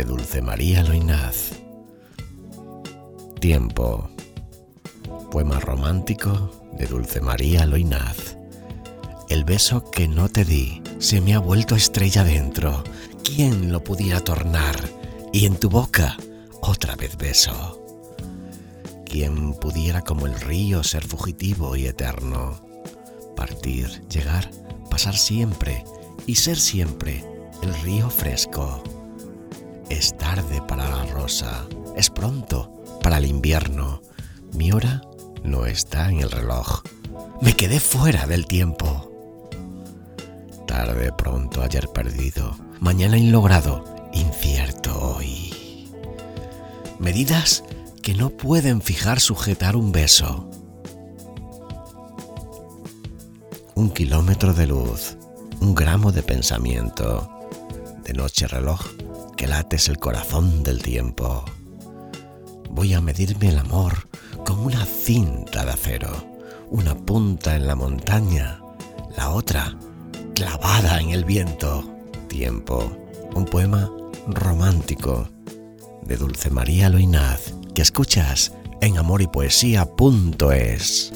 de Dulce María Loinaz. Tiempo. Poema romántico de Dulce María Loinaz. El beso que no te di se me ha vuelto estrella dentro. ¿Quién lo pudiera tornar? Y en tu boca otra vez beso. ¿Quién pudiera como el río ser fugitivo y eterno? Partir, llegar, pasar siempre y ser siempre el río fresco. Es tarde para la rosa, es pronto para el invierno. Mi hora no está en el reloj. Me quedé fuera del tiempo. Tarde pronto ayer perdido, mañana inlogrado, incierto hoy. Medidas que no pueden fijar sujetar un beso. Un kilómetro de luz, un gramo de pensamiento, de noche reloj que lates el corazón del tiempo. Voy a medirme el amor con una cinta de acero, una punta en la montaña, la otra clavada en el viento. Tiempo, un poema romántico de Dulce María Loinaz que escuchas en amor y poesía.es.